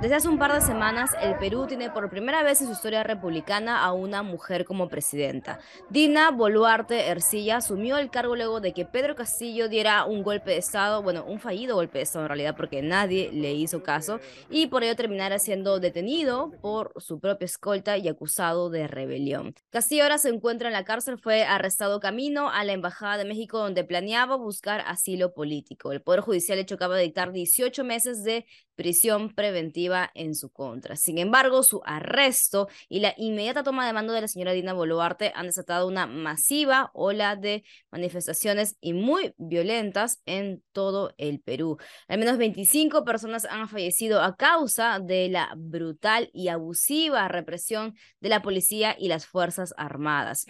Desde hace un par de semanas, el Perú tiene por primera vez en su historia republicana a una mujer como presidenta. Dina Boluarte Ercilla asumió el cargo luego de que Pedro Castillo diera un golpe de Estado, bueno, un fallido golpe de Estado en realidad, porque nadie le hizo caso, y por ello terminara siendo detenido por su propia escolta y acusado de rebelión. Castillo ahora se encuentra en la cárcel, fue arrestado camino a la Embajada de México, donde planeaba buscar asilo político. El Poder Judicial hecho acaba de dictar 18 meses de prisión preventiva en su contra. Sin embargo, su arresto y la inmediata toma de mando de la señora Dina Boluarte han desatado una masiva ola de manifestaciones y muy violentas en todo el Perú. Al menos 25 personas han fallecido a causa de la brutal y abusiva represión de la policía y las Fuerzas Armadas.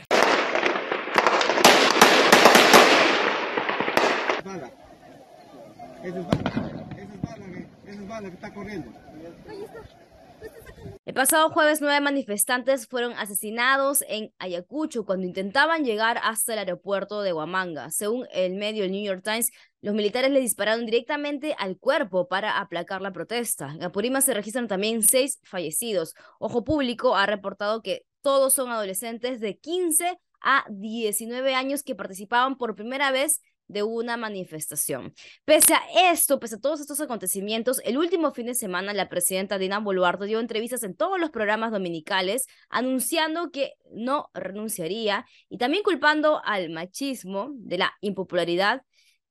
El pasado jueves, nueve manifestantes fueron asesinados en Ayacucho cuando intentaban llegar hasta el aeropuerto de Huamanga. Según el medio el New York Times, los militares le dispararon directamente al cuerpo para aplacar la protesta. En Apurímac se registran también seis fallecidos. Ojo Público ha reportado que todos son adolescentes de 15 a 19 años que participaban por primera vez de una manifestación. Pese a esto, pese a todos estos acontecimientos, el último fin de semana la presidenta Dina Boluarte dio entrevistas en todos los programas dominicales anunciando que no renunciaría y también culpando al machismo de la impopularidad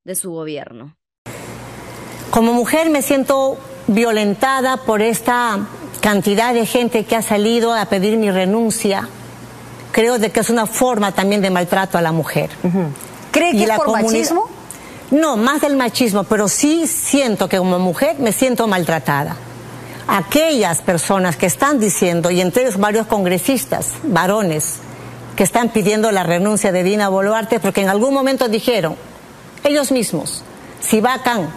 de su gobierno. Como mujer me siento violentada por esta cantidad de gente que ha salido a pedir mi renuncia. Creo de que es una forma también de maltrato a la mujer. ¿Cree que es por machismo? No, más del machismo, pero sí siento que como mujer me siento maltratada. Aquellas personas que están diciendo, y entre ellos varios congresistas, varones, que están pidiendo la renuncia de Dina Boluarte, porque en algún momento dijeron, ellos mismos, si vacan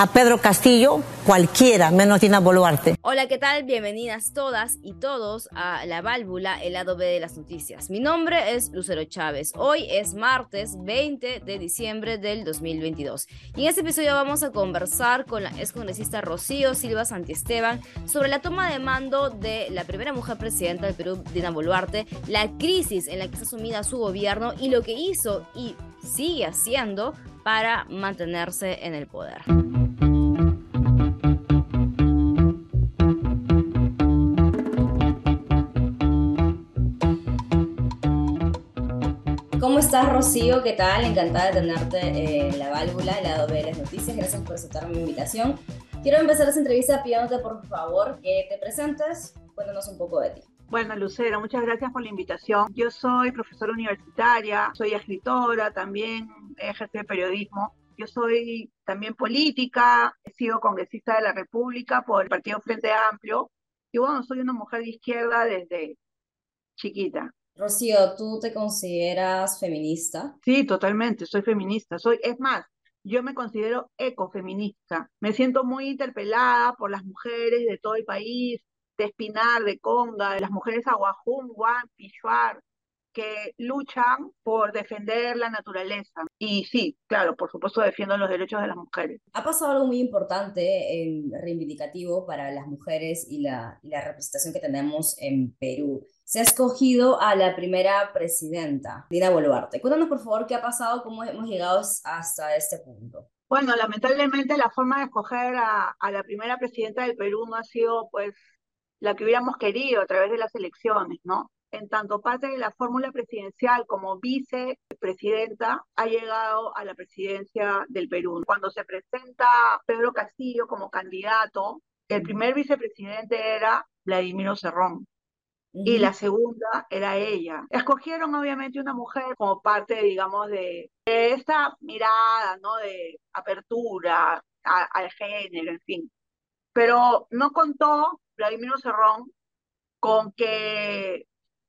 a Pedro Castillo, cualquiera, menos Dina Boluarte. Hola, ¿qué tal? Bienvenidas todas y todos a La Válvula, el lado B de las noticias. Mi nombre es Lucero Chávez. Hoy es martes 20 de diciembre del 2022. Y en este episodio vamos a conversar con la excongresista Rocío Silva Santiesteban sobre la toma de mando de la primera mujer presidenta del Perú, Dina Boluarte, la crisis en la que está sumida su gobierno y lo que hizo y sigue haciendo para mantenerse en el poder. ¿Cómo estás, Rocío? ¿Qué tal? Encantada de tenerte en la válvula, el lado de las noticias. Gracias por aceptar mi invitación. Quiero empezar esta entrevista pidiéndote, por favor, que te presentes. Cuéntanos un poco de ti. Bueno, Lucero, muchas gracias por la invitación. Yo soy profesora universitaria, soy escritora, también ejercí periodismo. Yo soy también política, he sido congresista de la República por el Partido Frente Amplio. Y bueno, soy una mujer de izquierda desde chiquita. Rocío, ¿tú te consideras feminista? Sí, totalmente, soy feminista. Soy, es más, yo me considero ecofeminista. Me siento muy interpelada por las mujeres de todo el país, de Espinar, de Conga, de las mujeres Aguajún, Guan, Pichuar, que luchan por defender la naturaleza. Y sí, claro, por supuesto defiendo los derechos de las mujeres. Ha pasado algo muy importante, en reivindicativo para las mujeres y la, y la representación que tenemos en Perú se ha escogido a la primera presidenta, Dina Boluarte. Cuéntanos, por favor, qué ha pasado, cómo hemos llegado hasta este punto. Bueno, lamentablemente la forma de escoger a, a, la primera presidenta del Perú no ha sido pues la que hubiéramos querido a través de las elecciones, ¿no? En tanto parte de la fórmula presidencial como vicepresidenta ha llegado a la presidencia del Perú. Cuando se presenta Pedro Castillo como candidato, el primer vicepresidente era Vladimiro Cerrón y la segunda era ella. Escogieron obviamente una mujer como parte, digamos, de, esta mirada, ¿no? De apertura al género, en fin. Pero no contó Vladimiro Cerrón con que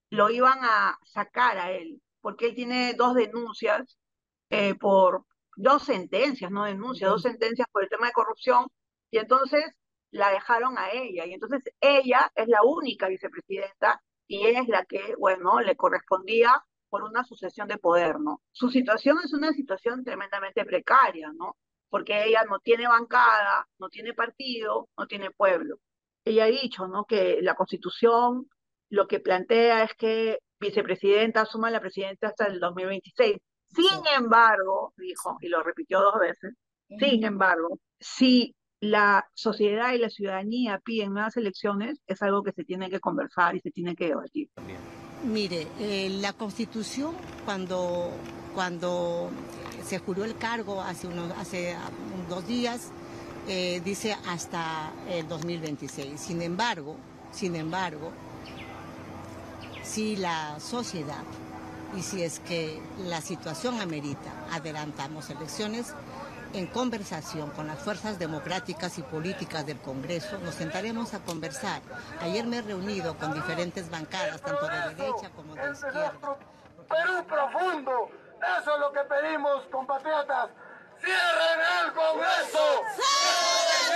lo iban a sacar a él, porque él tiene dos denuncias eh, por dos sentencias, no denuncias, dos sentencias por el tema de corrupción, y entonces la dejaron a ella. Y entonces ella es la única vicepresidenta y es la que, bueno, le correspondía por una sucesión de poder, ¿no? Su situación es una situación tremendamente precaria, ¿no? Porque ella no tiene bancada, no tiene partido, no tiene pueblo. ella ha dicho, ¿no? Que la constitución lo que plantea es que vicepresidenta asuma la presidencia hasta el 2026. Sin embargo, dijo, y lo repitió dos veces, sin embargo, si la sociedad y la ciudadanía piden nuevas elecciones, es algo que se tiene que conversar y se tiene que debatir. Mire, eh, la constitución cuando, cuando se juró el cargo hace, unos, hace dos días, eh, dice hasta el 2026. Sin embargo, sin embargo, si la sociedad y si es que la situación amerita, adelantamos elecciones, en conversación con las fuerzas democráticas y políticas del Congreso, nos sentaremos a conversar. Ayer me he reunido con diferentes bancadas, tanto de derecha como de izquierda. Perú profundo, eso es lo que pedimos, compatriotas. ¡Cierren el Congreso! ¡Cierren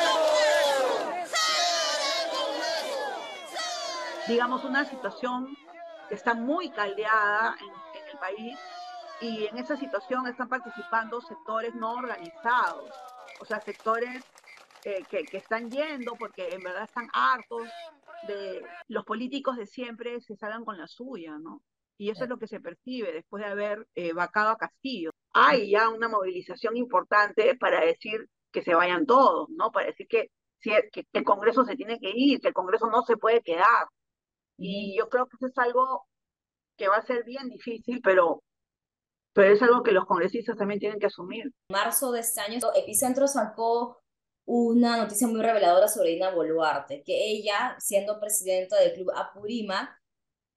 el Congreso! Digamos, una situación que está muy caldeada en, en el país y en esa situación están participando sectores no organizados, o sea, sectores eh, que, que, están yendo porque en verdad están hartos de los políticos de siempre se salgan con la suya, ¿no? Y eso es lo que se percibe después de haber eh, vacado a Castillo. Hay ya una movilización importante para decir que se vayan todos, ¿no? Para decir que, que el Congreso se tiene que ir, que el Congreso no se puede quedar. Y yo creo que eso es algo que va a ser bien difícil, pero pero es algo que los congresistas también tienen que asumir. En marzo de este año, Epicentro sacó una noticia muy reveladora sobre Dina Boluarte, que ella, siendo presidenta del Club Apurima,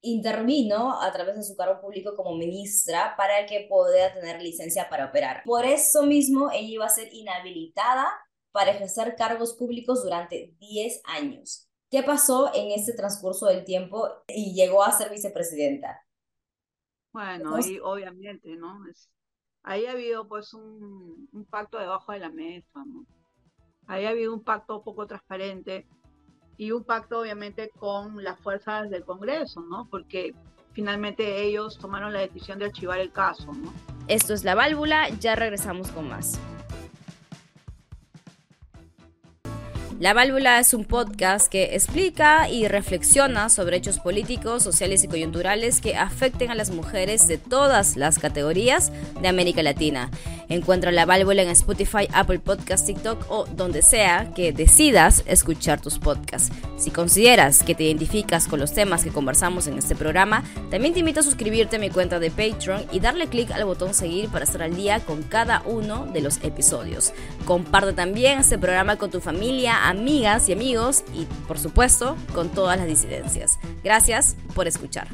intervino a través de su cargo público como ministra para que pueda tener licencia para operar. Por eso mismo, ella iba a ser inhabilitada para ejercer cargos públicos durante 10 años. ¿Qué pasó en este transcurso del tiempo y llegó a ser vicepresidenta? Bueno, ahí obviamente, ¿no? Es, ahí ha habido pues un, un, pacto debajo de la mesa, ¿no? Ahí ha habido un pacto poco transparente y un pacto obviamente con las fuerzas del Congreso, ¿no? Porque finalmente ellos tomaron la decisión de archivar el caso, ¿no? Esto es La Válvula, ya regresamos con más. La Válvula es un podcast que explica y reflexiona sobre hechos políticos, sociales y coyunturales que afecten a las mujeres de todas las categorías de América Latina. Encuentra La Válvula en Spotify, Apple Podcast, TikTok o donde sea que decidas escuchar tus podcasts. Si consideras que te identificas con los temas que conversamos en este programa, también te invito a suscribirte a mi cuenta de Patreon y darle clic al botón seguir para estar al día con cada uno de los episodios. Comparte también este programa con tu familia, amigas y amigos y por supuesto con todas las disidencias. Gracias por escuchar.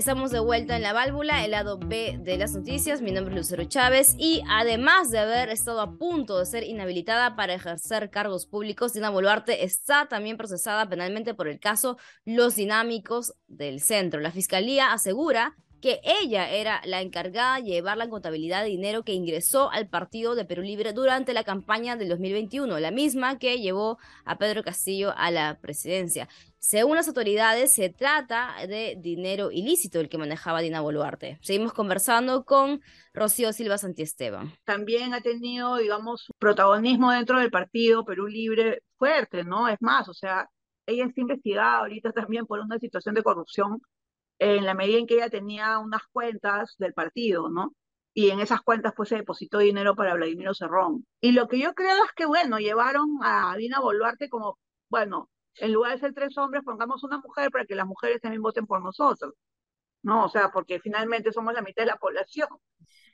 Estamos de vuelta en la válvula, el lado B de las noticias. Mi nombre es Lucero Chávez y además de haber estado a punto de ser inhabilitada para ejercer cargos públicos, Dina Boluarte está también procesada penalmente por el caso Los Dinámicos del Centro. La fiscalía asegura que ella era la encargada de llevar la contabilidad de dinero que ingresó al partido de Perú Libre durante la campaña del 2021, la misma que llevó a Pedro Castillo a la presidencia. Según las autoridades, se trata de dinero ilícito el que manejaba Dina Boluarte. Seguimos conversando con Rocío Silva Santiesteban. También ha tenido, digamos, protagonismo dentro del partido Perú Libre fuerte, ¿no? Es más, o sea, ella está investigada ahorita también por una situación de corrupción en la medida en que ella tenía unas cuentas del partido, ¿no? Y en esas cuentas pues se depositó dinero para Vladimiro Cerrón. Y lo que yo creo es que, bueno, llevaron a Dina Boluarte como, bueno, en lugar de ser tres hombres, pongamos una mujer para que las mujeres también voten por nosotros, ¿no? O sea, porque finalmente somos la mitad de la población.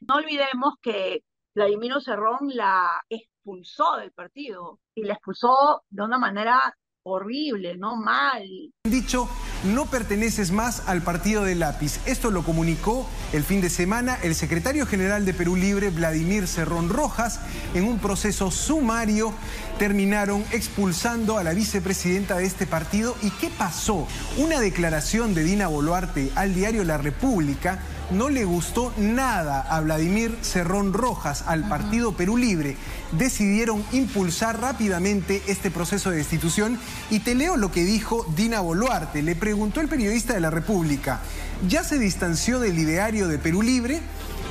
No olvidemos que Vladimiro Cerrón la expulsó del partido y la expulsó de una manera horrible, ¿no? Mal. Dicho, no perteneces más al partido de lápiz. Esto lo comunicó el fin de semana el secretario general de Perú Libre, Vladimir Cerrón Rojas, en un proceso sumario terminaron expulsando a la vicepresidenta de este partido. ¿Y qué pasó? Una declaración de Dina Boluarte al diario La República no le gustó nada a Vladimir Cerrón Rojas, al Partido Perú Libre. Decidieron impulsar rápidamente este proceso de destitución y te leo lo que dijo Dina Boluarte. Le preguntó el periodista de La República, ¿ya se distanció del ideario de Perú Libre?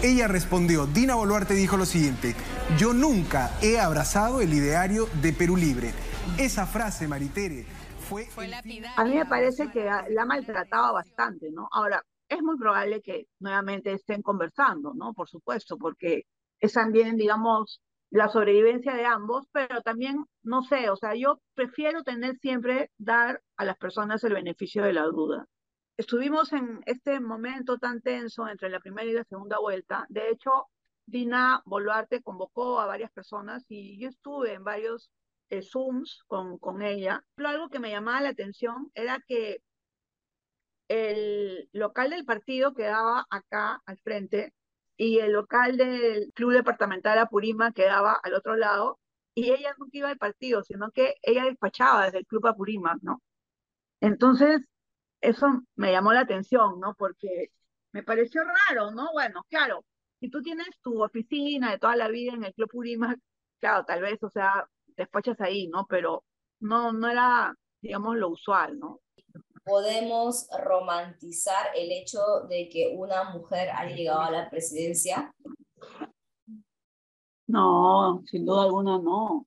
Ella respondió, Dina Boluarte dijo lo siguiente, yo nunca he abrazado el ideario de Perú Libre. Esa frase, Maritere, fue... A mí me parece que la ha maltratado bastante, ¿no? Ahora, es muy probable que nuevamente estén conversando, ¿no? Por supuesto, porque es también, digamos, la sobrevivencia de ambos, pero también, no sé, o sea, yo prefiero tener siempre, dar a las personas el beneficio de la duda. Estuvimos en este momento tan tenso entre la primera y la segunda vuelta. De hecho, Dina Boluarte convocó a varias personas y yo estuve en varios eh, Zooms con, con ella. Pero algo que me llamaba la atención era que el local del partido quedaba acá al frente y el local del Club Departamental Apurima quedaba al otro lado, y ella no iba al partido, sino que ella despachaba desde el Club Apurima, ¿no? Entonces, eso me llamó la atención, ¿no? Porque me pareció raro, ¿no? Bueno, claro, si tú tienes tu oficina de toda la vida en el Club Apurima, claro, tal vez, o sea, despachas ahí, ¿no? Pero no, no era, digamos, lo usual, ¿no? Podemos romantizar el hecho de que una mujer haya llegado a la presidencia? No, sin duda alguna no.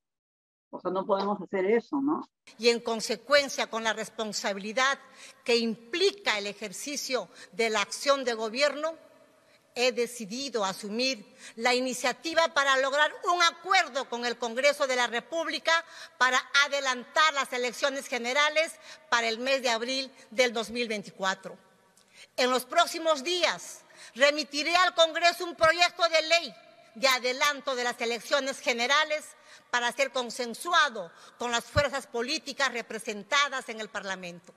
O sea, no podemos hacer eso, ¿no? Y en consecuencia, con la responsabilidad que implica el ejercicio de la acción de gobierno, he decidido asumir la iniciativa para lograr un acuerdo con el Congreso de la República para adelantar las elecciones generales para el mes de abril del 2024. En los próximos días remitiré al Congreso un proyecto de ley de adelanto de las elecciones generales para ser consensuado con las fuerzas políticas representadas en el Parlamento.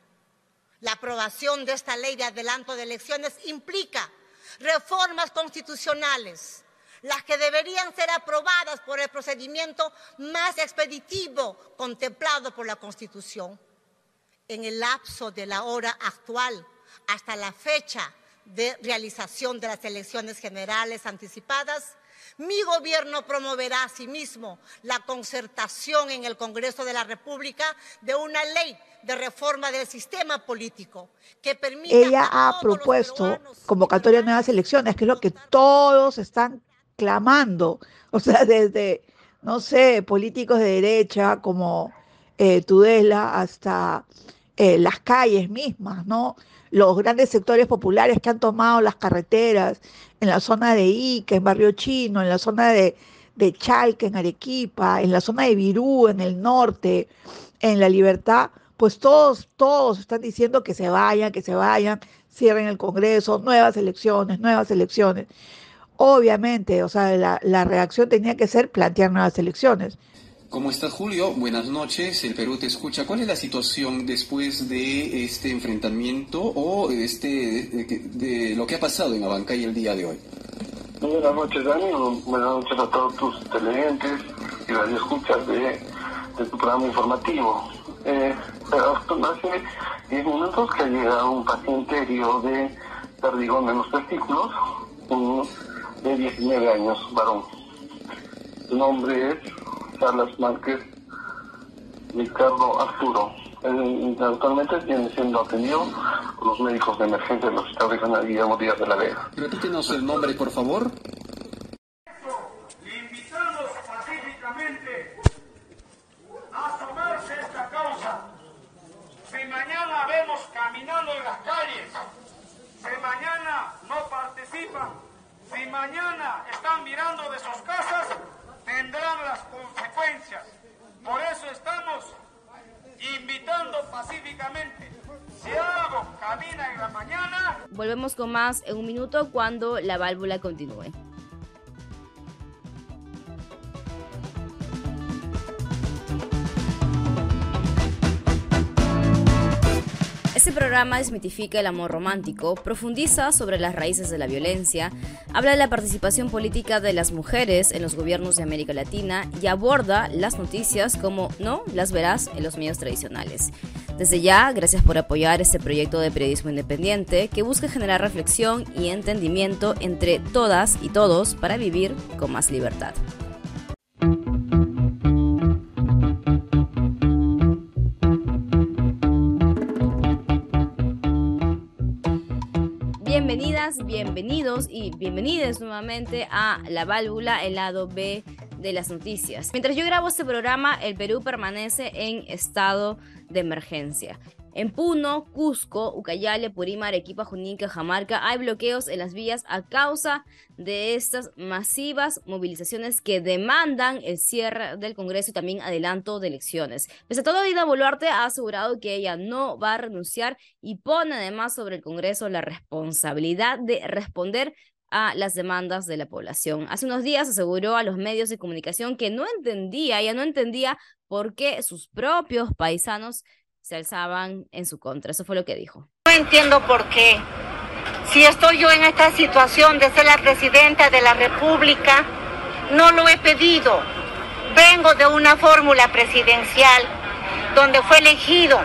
La aprobación de esta ley de adelanto de elecciones implica reformas constitucionales, las que deberían ser aprobadas por el procedimiento más expeditivo contemplado por la Constitución. En el lapso de la hora actual hasta la fecha de realización de las elecciones generales anticipadas, mi gobierno promoverá asimismo la concertación en el Congreso de la República de una ley de reforma del sistema político que permita Ella ha propuesto convocatoria de nuevas elecciones, que es lo que todos están clamando, o sea, desde, no sé, políticos de derecha como eh, Tudela hasta eh, las calles mismas, ¿no? Los grandes sectores populares que han tomado las carreteras en la zona de Ica, en Barrio Chino, en la zona de, de Chalca, en Arequipa, en la zona de Virú, en el norte, en La Libertad, pues todos, todos están diciendo que se vayan, que se vayan, cierren el Congreso, nuevas elecciones, nuevas elecciones. Obviamente, o sea, la, reacción tenía que ser plantear nuevas elecciones. ¿Cómo estás, Julio? Buenas noches. El Perú te escucha. ¿Cuál es la situación después de este enfrentamiento o este, de, lo que ha pasado en Abancay el día de hoy? Buenas noches, Dani. Buenas noches a todos tus televidentes y radioescuchas de, de tu programa informativo. Eh, hace 10 minutos que ha llegado un paciente herido de perdigón en los testículos, de 19 años, varón. Su nombre es Carlos Márquez Ricardo Arturo. actualmente tiene siendo atendido por los médicos de emergencia del Hospital Regional Guillermo Díaz de la Vega. Repítenos el nombre, por favor. caminando en las calles, si mañana no participan, si mañana están mirando de sus casas, tendrán las consecuencias. Por eso estamos invitando pacíficamente. Si algo camina en la mañana... Volvemos con más en un minuto cuando la válvula continúe. Este programa desmitifica el amor romántico, profundiza sobre las raíces de la violencia, habla de la participación política de las mujeres en los gobiernos de América Latina y aborda las noticias como no las verás en los medios tradicionales. Desde ya, gracias por apoyar este proyecto de periodismo independiente que busca generar reflexión y entendimiento entre todas y todos para vivir con más libertad. Bienvenidos y bienvenidas nuevamente a La Válvula, el lado B de las noticias. Mientras yo grabo este programa, el Perú permanece en estado de emergencia. En Puno, Cusco, Ucayale, Purima, Arequipa, Junín, Cajamarca hay bloqueos en las vías a causa de estas masivas movilizaciones que demandan el cierre del Congreso y también adelanto de elecciones. Pese a todo, Dina Boluarte ha asegurado que ella no va a renunciar y pone además sobre el Congreso la responsabilidad de responder a las demandas de la población. Hace unos días aseguró a los medios de comunicación que no entendía, ella no entendía por qué sus propios paisanos se alzaban en su contra. Eso fue lo que dijo. No entiendo por qué. Si estoy yo en esta situación de ser la presidenta de la República, no lo he pedido. Vengo de una fórmula presidencial donde fue elegido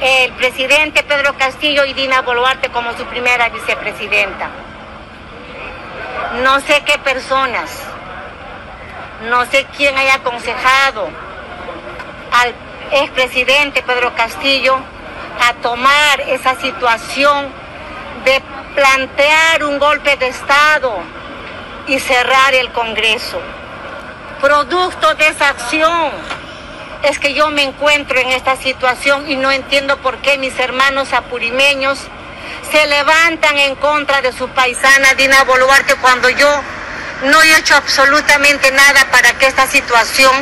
el presidente Pedro Castillo y Dina Boluarte como su primera vicepresidenta. No sé qué personas, no sé quién haya aconsejado al expresidente Pedro Castillo a tomar esa situación de plantear un golpe de Estado y cerrar el Congreso. Producto de esa acción es que yo me encuentro en esta situación y no entiendo por qué mis hermanos apurimeños se levantan en contra de su paisana Dina Boluarte cuando yo no he hecho absolutamente nada para que esta situación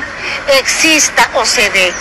exista o se dé.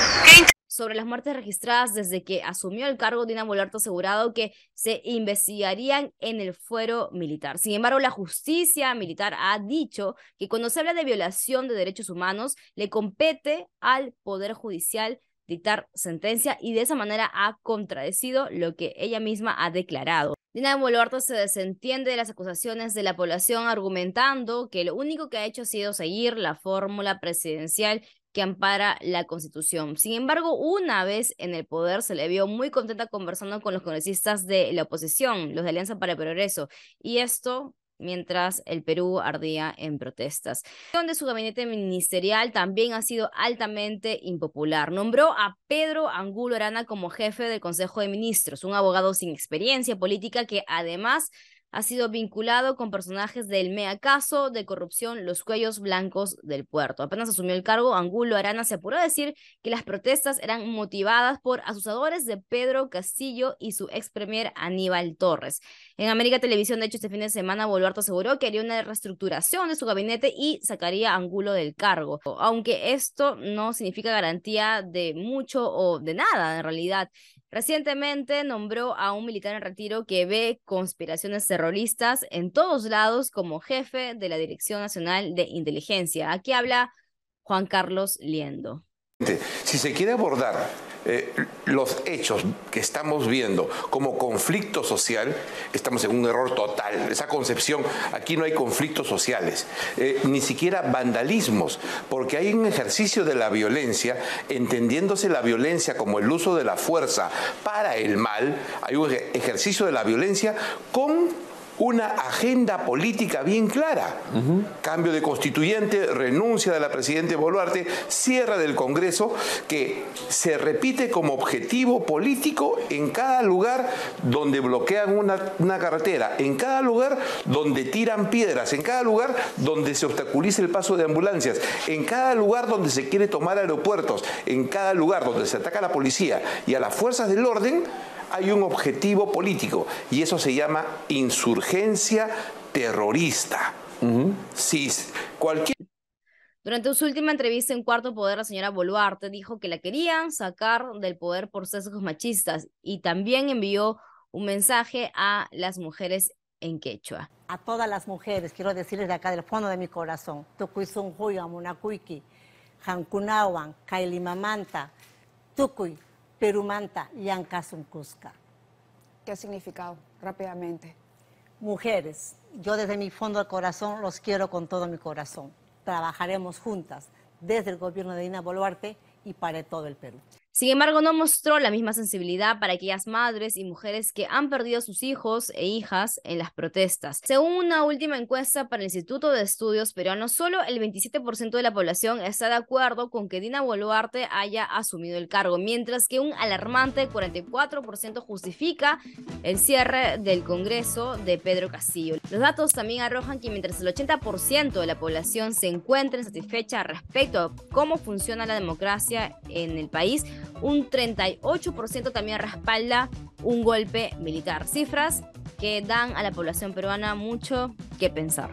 Sobre las muertes registradas desde que asumió el cargo, Dina Boluarte asegurado que se investigarían en el fuero militar. Sin embargo, la justicia militar ha dicho que cuando se habla de violación de derechos humanos, le compete al Poder Judicial dictar sentencia y de esa manera ha contradecido lo que ella misma ha declarado. Dina Boluarte se desentiende de las acusaciones de la población argumentando que lo único que ha hecho ha sido seguir la fórmula presidencial que ampara la Constitución. Sin embargo, una vez en el poder se le vio muy contenta conversando con los congresistas de la oposición, los de Alianza para el Progreso, y esto mientras el Perú ardía en protestas. Donde su gabinete ministerial también ha sido altamente impopular. Nombró a Pedro Angulo Arana como jefe del Consejo de Ministros, un abogado sin experiencia política que además ha sido vinculado con personajes del MEA Caso de corrupción Los Cuellos Blancos del Puerto. Apenas asumió el cargo, Angulo Arana se apuró a decir que las protestas eran motivadas por asusadores de Pedro Castillo y su ex premier Aníbal Torres. En América Televisión, de hecho, este fin de semana, Boluarte aseguró que haría una reestructuración de su gabinete y sacaría a Angulo del cargo, aunque esto no significa garantía de mucho o de nada en realidad. Recientemente nombró a un militar en retiro que ve conspiraciones terroristas en todos lados como jefe de la Dirección Nacional de Inteligencia. Aquí habla Juan Carlos Liendo. Si se quiere abordar eh, los hechos que estamos viendo como conflicto social, estamos en un error total. Esa concepción, aquí no hay conflictos sociales, eh, ni siquiera vandalismos, porque hay un ejercicio de la violencia, entendiéndose la violencia como el uso de la fuerza para el mal, hay un ejercicio de la violencia con una agenda política bien clara. Cambio de constituyente, renuncia de la presidenta Boluarte, cierre del Congreso, que se repite como objetivo político en cada lugar donde bloquean una, una carretera, en cada lugar donde tiran piedras, en cada lugar donde se obstaculiza el paso de ambulancias, en cada lugar donde se quiere tomar aeropuertos, en cada lugar donde se ataca a la policía y a las fuerzas del orden hay un objetivo político y eso se llama insurgencia terrorista. cualquier... Durante su última entrevista en Cuarto Poder, la señora Boluarte dijo que la querían sacar del poder por sesgos machistas y también envió un mensaje a las mujeres en quechua. A todas las mujeres, quiero decirles de acá del fondo de mi corazón, Tukuy Munakuiki, Hankunawan, Kailimamanta, Tukuy, Perumanta, Cusca. ¿Qué ha significado rápidamente? Mujeres, yo desde mi fondo del corazón los quiero con todo mi corazón. Trabajaremos juntas desde el gobierno de Dina Boluarte y para todo el Perú. Sin embargo, no mostró la misma sensibilidad para aquellas madres y mujeres que han perdido sus hijos e hijas en las protestas. Según una última encuesta para el Instituto de Estudios Peruanos, solo el 27% de la población está de acuerdo con que Dina Boluarte haya asumido el cargo, mientras que un alarmante 44% justifica el cierre del Congreso de Pedro Castillo. Los datos también arrojan que mientras el 80% de la población se encuentra insatisfecha respecto a cómo funciona la democracia en el país, un 38% también respalda un golpe militar. Cifras que dan a la población peruana mucho que pensar.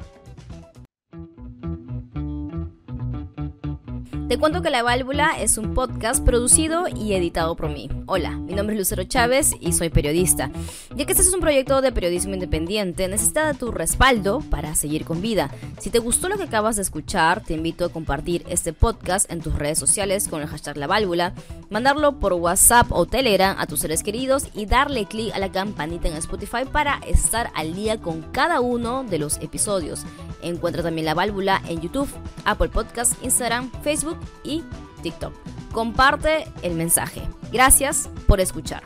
Te cuento que La Válvula es un podcast producido y editado por mí. Hola, mi nombre es Lucero Chávez y soy periodista. Ya que este es un proyecto de periodismo independiente, necesita tu respaldo para seguir con vida. Si te gustó lo que acabas de escuchar, te invito a compartir este podcast en tus redes sociales con el hashtag La Válvula, mandarlo por WhatsApp o Telegram a tus seres queridos y darle clic a la campanita en Spotify para estar al día con cada uno de los episodios. Encuentra también La Válvula en YouTube, Apple Podcast, Instagram, Facebook y TikTok. Comparte el mensaje. Gracias por escuchar.